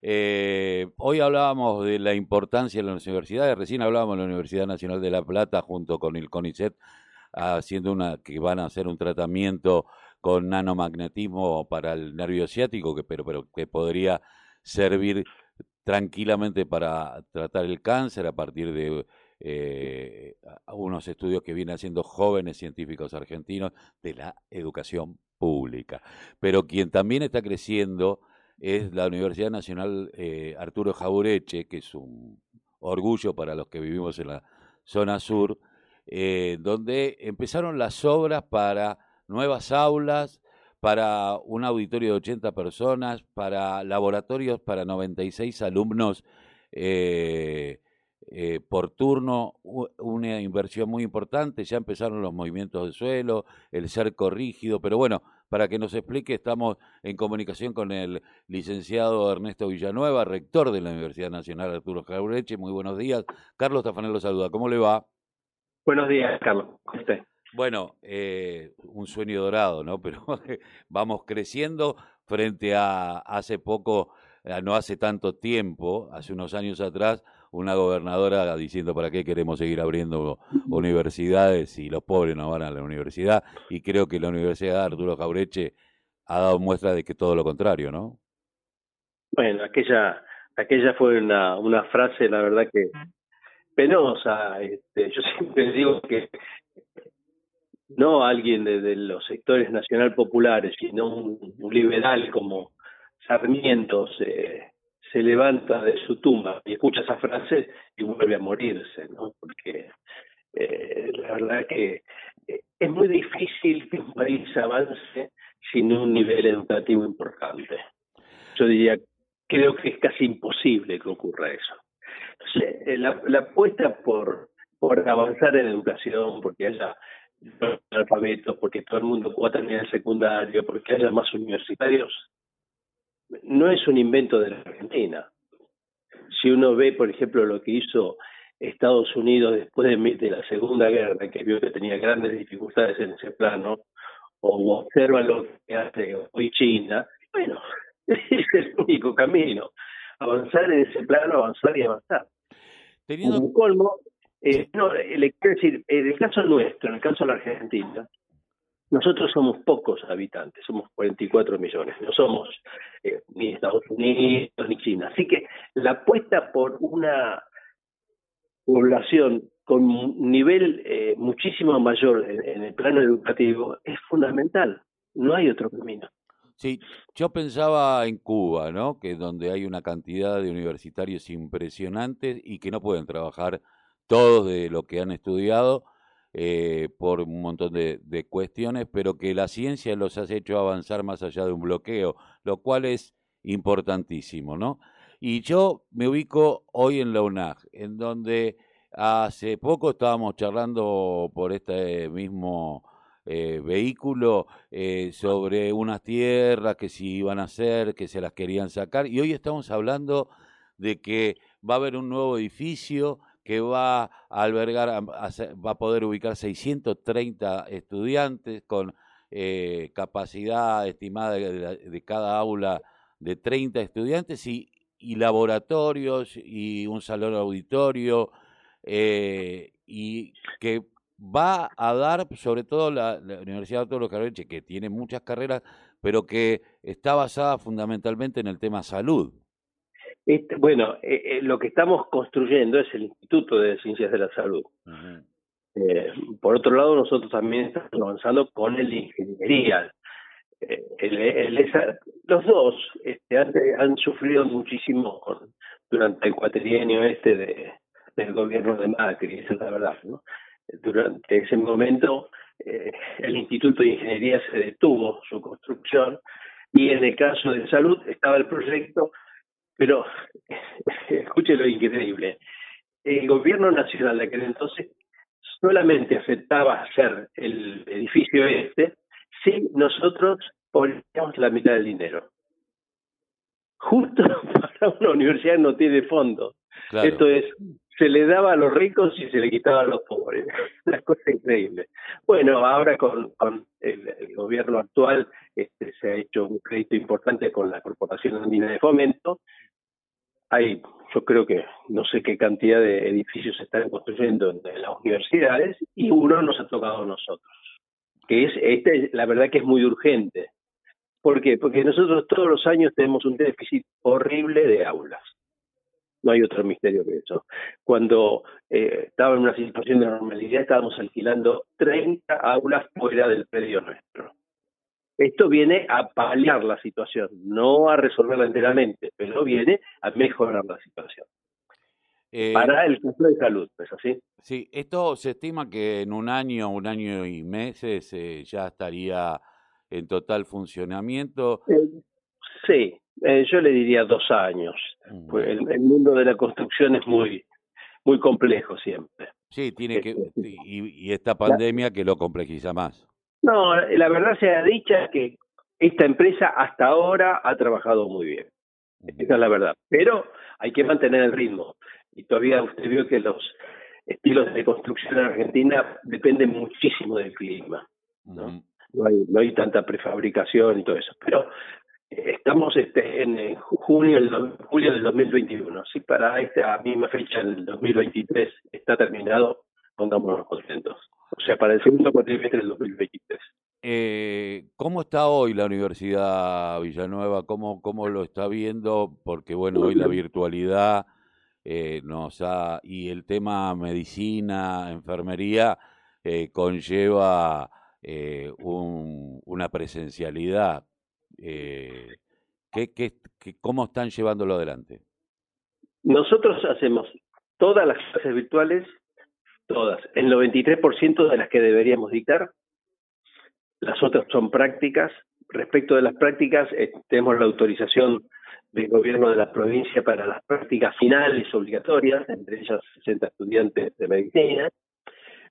Eh, hoy hablábamos de la importancia de las universidades, recién hablábamos de la Universidad Nacional de La Plata junto con el CONICET haciendo una que van a hacer un tratamiento con nanomagnetismo para el nervio ciático, que, pero, pero que podría servir tranquilamente para tratar el cáncer a partir de eh, unos estudios que vienen haciendo jóvenes científicos argentinos de la educación pública. Pero quien también está creciendo es la Universidad Nacional eh, Arturo Jaureche, que es un orgullo para los que vivimos en la zona sur, eh, donde empezaron las obras para nuevas aulas, para un auditorio de 80 personas, para laboratorios para 96 alumnos eh, eh, por turno, una inversión muy importante, ya empezaron los movimientos de suelo, el cerco rígido, pero bueno, para que nos explique, estamos en comunicación con el licenciado Ernesto Villanueva, rector de la Universidad Nacional Arturo Jaureche. Muy buenos días. Carlos Tafanel lo saluda. ¿Cómo le va? Buenos días, Carlos. ¿Cómo está? Bueno, eh, un sueño dorado, ¿no? Pero vamos creciendo frente a hace poco, no hace tanto tiempo, hace unos años atrás, una gobernadora diciendo para qué queremos seguir abriendo universidades si los pobres no van a la universidad. Y creo que la Universidad de Arturo Jaureche ha dado muestra de que todo lo contrario, ¿no? Bueno, aquella, aquella fue una, una frase, la verdad que penosa. Este, yo siempre digo que no alguien de, los sectores nacional populares, sino un, liberal como Sarmiento se, se levanta de su tumba y escucha esa frase y vuelve a morirse, ¿no? Porque eh, la verdad que eh, es muy difícil que un país avance sin un nivel educativo importante. Yo diría, creo que es casi imposible que ocurra eso. Eh, la, la apuesta por, por avanzar en educación, porque haya alfabetos, porque todo el mundo pueda terminar el secundario, porque haya más universitarios, no es un invento de la Argentina. Si uno ve, por ejemplo, lo que hizo Estados Unidos después de, la Segunda Guerra, que vio que tenía grandes dificultades en ese plano, o observa lo que hace hoy China, bueno, es el único camino. Avanzar en ese plano, avanzar y avanzar. Teniendo... Un colmo, eh, no, le quiero decir, en el caso nuestro, en el caso de la Argentina, nosotros somos pocos habitantes, somos 44 millones, no somos eh, ni Estados Unidos ni China. Así que la apuesta por una población con un nivel eh, muchísimo mayor en, el plano educativo es fundamental. No hay otro camino. Sí, yo pensaba en Cuba, ¿no? Que es donde hay una cantidad de universitarios impresionantes y que no pueden trabajar todos de lo que han estudiado eh, por un montón de, cuestiones, pero que la ciencia los ha hecho avanzar más allá de un bloqueo, lo cual es importantísimo, ¿no? Y yo me ubico hoy en la UNAG, en donde hace poco estábamos charlando por este mismo eh, vehículo eh, sobre unas tierras que si iban a hacer, que se las querían sacar, y hoy estamos hablando de que va a haber un nuevo edificio que va a albergar, va a poder ubicar 630 estudiantes con eh, capacidad estimada de, cada aula de 30 estudiantes y, laboratorios y un salón auditorio eh, y que va a dar sobre todo la, Universidad de los Carreche, que tiene muchas carreras, pero que está basada fundamentalmente en el tema salud. Este, bueno, eh, eh, lo que estamos construyendo es el Instituto de Ciencias de la Salud. Eh, por otro lado, nosotros también estamos avanzando con el de ingeniería. los dos este, han, sufrido muchísimo durante el cuatrienio este de, del gobierno de Macri, esa es la verdad. ¿no? Durante ese momento, el Instituto de Ingeniería se detuvo su construcción y en el caso de salud estaba el proyecto pero escuche lo increíble. El gobierno nacional de aquel entonces solamente aceptaba hacer el edificio este si nosotros poníamos la mitad del dinero. Justo para una universidad no tiene fondos. Esto es, se le daba a los ricos y se le quitaba a los pobres. Una cosa increíble. Bueno, ahora con, el, gobierno actual este, se ha hecho un crédito importante con la Corporación Andina de Fomento hay, yo creo que no sé qué cantidad de edificios se están construyendo en, las universidades y uno nos ha tocado a nosotros, que es, este, la verdad que es muy urgente. ¿Por qué? Porque nosotros todos los años tenemos un déficit horrible de aulas. No hay otro misterio que eso. Cuando eh, estaba en una situación de normalidad, estábamos alquilando 30 aulas fuera del predio nuestro. Esto viene a paliar la situación, no a resolverla enteramente, pero viene a mejorar la situación. Eh, para el caso de salud, ¿es así? Sí, esto se estima que en un año, un año y meses eh, ya estaría en total funcionamiento. Eh, sí, yo le diría dos años. Pues el, mundo de la construcción es muy, muy complejo siempre. Sí, tiene que este, y, y esta pandemia que lo complejiza más. No, la verdad sea dicha que esta empresa hasta ahora ha trabajado muy bien. Esa es la verdad. Pero hay que mantener el ritmo. Y todavía usted vio que los estilos de construcción en Argentina dependen muchísimo del clima. ¿no? no, hay, no hay tanta prefabricación y todo eso. Pero eh, estamos este, en junio, julio del 2021. Si para esta misma fecha, el 2023, está terminado, pongámonos contentos. O sea, para el segundo cuatrimestre del 2023. Eh, ¿Cómo está hoy la Universidad Villanueva? ¿Cómo, ¿Cómo lo está viendo? Porque, bueno, hoy la virtualidad eh, nos ha, y el tema medicina, enfermería, eh, conlleva eh, un, una presencialidad. Eh, ¿qué, qué, cómo están llevándolo adelante? Nosotros hacemos todas las clases virtuales Todas. El 93% de las que deberíamos dictar. Las otras son prácticas. Respecto de las prácticas, eh, tenemos la autorización del gobierno de la provincia para las prácticas finales obligatorias, entre ellas 60 estudiantes de medicina.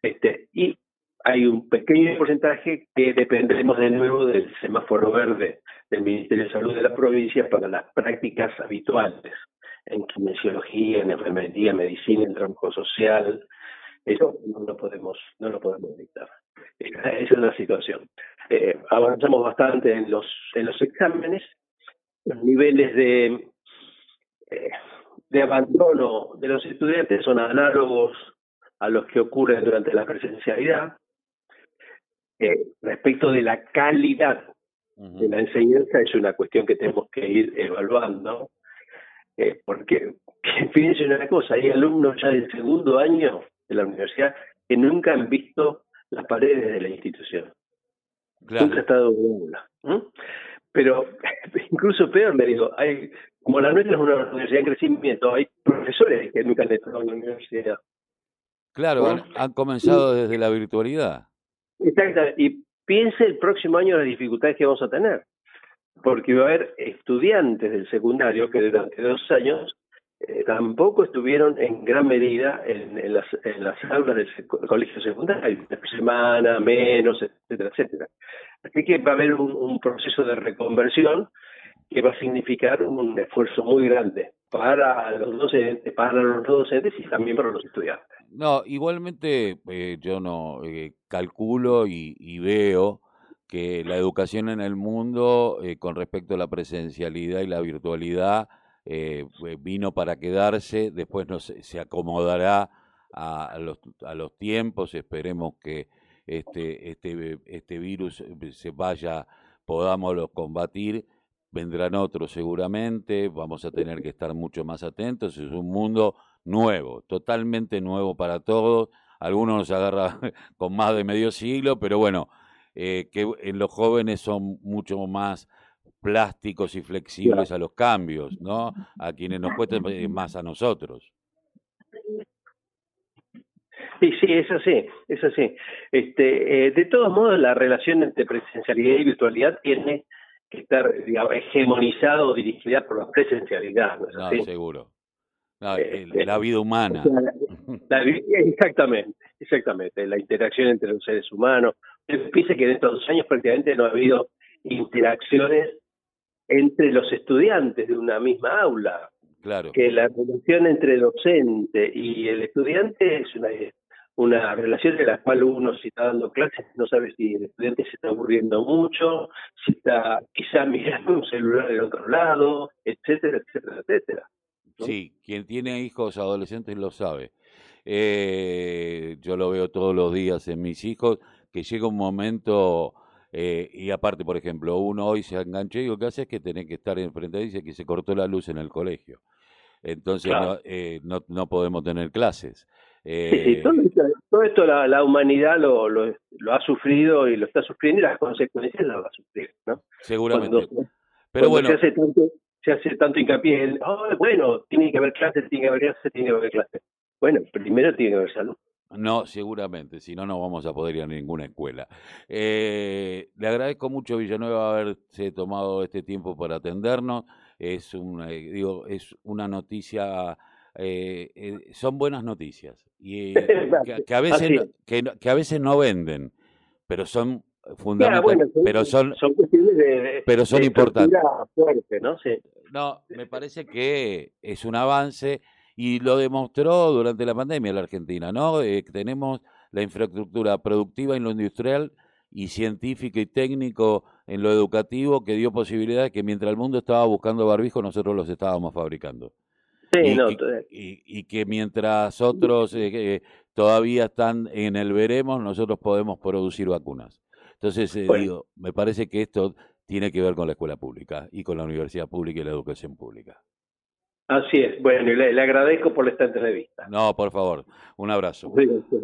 Este, y hay un pequeño porcentaje que dependemos de nuevo del semáforo verde del Ministerio de Salud de la provincia para las prácticas habituales en kinesiología, en enfermería, medicina, en trabajo social, eso no lo podemos, no lo podemos dictar. Esa es la situación. Eh, avanzamos bastante en los, en los exámenes, los niveles de, eh, de abandono de los estudiantes son análogos a los que ocurren durante la presencialidad. Eh, respecto de la calidad de la enseñanza es una cuestión que tenemos que ir evaluando, eh, porque fíjense una cosa, hay alumnos ya del segundo año de la universidad que nunca han visto las paredes de la institución. Nunca ha estado en aula. Pero incluso peor, me digo, hay, como la nuestra es una universidad en crecimiento, hay profesores que nunca han estado en la universidad. Claro, han, comenzado desde la virtualidad. Exacto, y piense el próximo año las dificultades que vamos a tener, porque va a haber estudiantes del secundario que durante dos años eh, tampoco estuvieron en gran medida en, las, en las aulas del colegio secundario, una semana, menos, etcétera, etcétera. Así que va a haber un, proceso de reconversión que va a significar un esfuerzo muy grande para los docentes, para los docentes y también para los estudiantes. No, igualmente eh, yo no eh, calculo y, y, veo que la educación en el mundo con respecto a la presencialidad y la virtualidad eh, vino para quedarse, después no se, se acomodará a, los, a los tiempos, esperemos que este, este, este virus eh, se vaya, podamos combatir, vendrán otros seguramente, vamos a tener que estar mucho más atentos, es un mundo nuevo, totalmente nuevo para todos, algunos nos agarra con más de medio siglo, pero bueno, eh, que en los jóvenes son mucho más plásticos y flexibles a los cambios, ¿no? A quienes nos cuesta más a nosotros. Sí, sí, es así, es así. Este, eh, de todos modos, la relación entre presencialidad y virtualidad tiene que estar digamos, hegemonizada o dirigida por la presencialidad. ¿no, seguro. Este, la vida humana. exactamente, exactamente. La interacción entre los seres humanos. Piense que en estos dos años prácticamente no ha habido interacciones entre los estudiantes de una misma aula. Claro. Que la relación entre el docente y el estudiante es una, una relación en la cual uno si está dando clases no sabe si el estudiante se está aburriendo mucho, si está quizá mirando un celular del otro lado, etcétera, etcétera, etcétera. Sí, quien tiene hijos adolescentes lo sabe. Eh, yo lo veo todos los días en mis hijos, que llega un momento, eh, y aparte, por ejemplo, uno hoy se enganchó y lo que hace es que tiene que estar enfrente, dice que se cortó la luz en el colegio. Entonces no, eh, no, no, podemos tener clases. Eh, todo, esto, la, la humanidad lo, lo, ha sufrido y lo está sufriendo y las consecuencias las va a sufrir, ¿no? Seguramente. Pero bueno. Se hace, tanto, se hace tanto hincapié en, oh, bueno, tiene que haber clases, tiene que haber clases, tiene que haber clases. Bueno, primero tiene que haber salud. No, seguramente, si no, no vamos a poder ir a ninguna escuela. Eh, le agradezco mucho, Villanueva, haberse tomado este tiempo para atendernos. Es, un, digo, es una noticia eh, eh, son buenas noticias y que, a veces que, a veces no venden, pero son fundamentales, pero son, pero son importantes. ¿no? no, me parece que es un avance y lo demostró durante la pandemia la Argentina, ¿no? Eh, tenemos la infraestructura productiva en lo industrial y científico y técnico en lo educativo que dio posibilidad de que mientras el mundo estaba buscando barbijo nosotros los estábamos fabricando y, que mientras otros eh, todavía están en el veremos, nosotros podemos producir vacunas. Entonces, eh, digo, me parece que esto tiene que ver con la escuela pública y con la universidad pública y la educación pública. Así es. Bueno, le, le agradezco por esta entrevista. No, por favor. Un abrazo.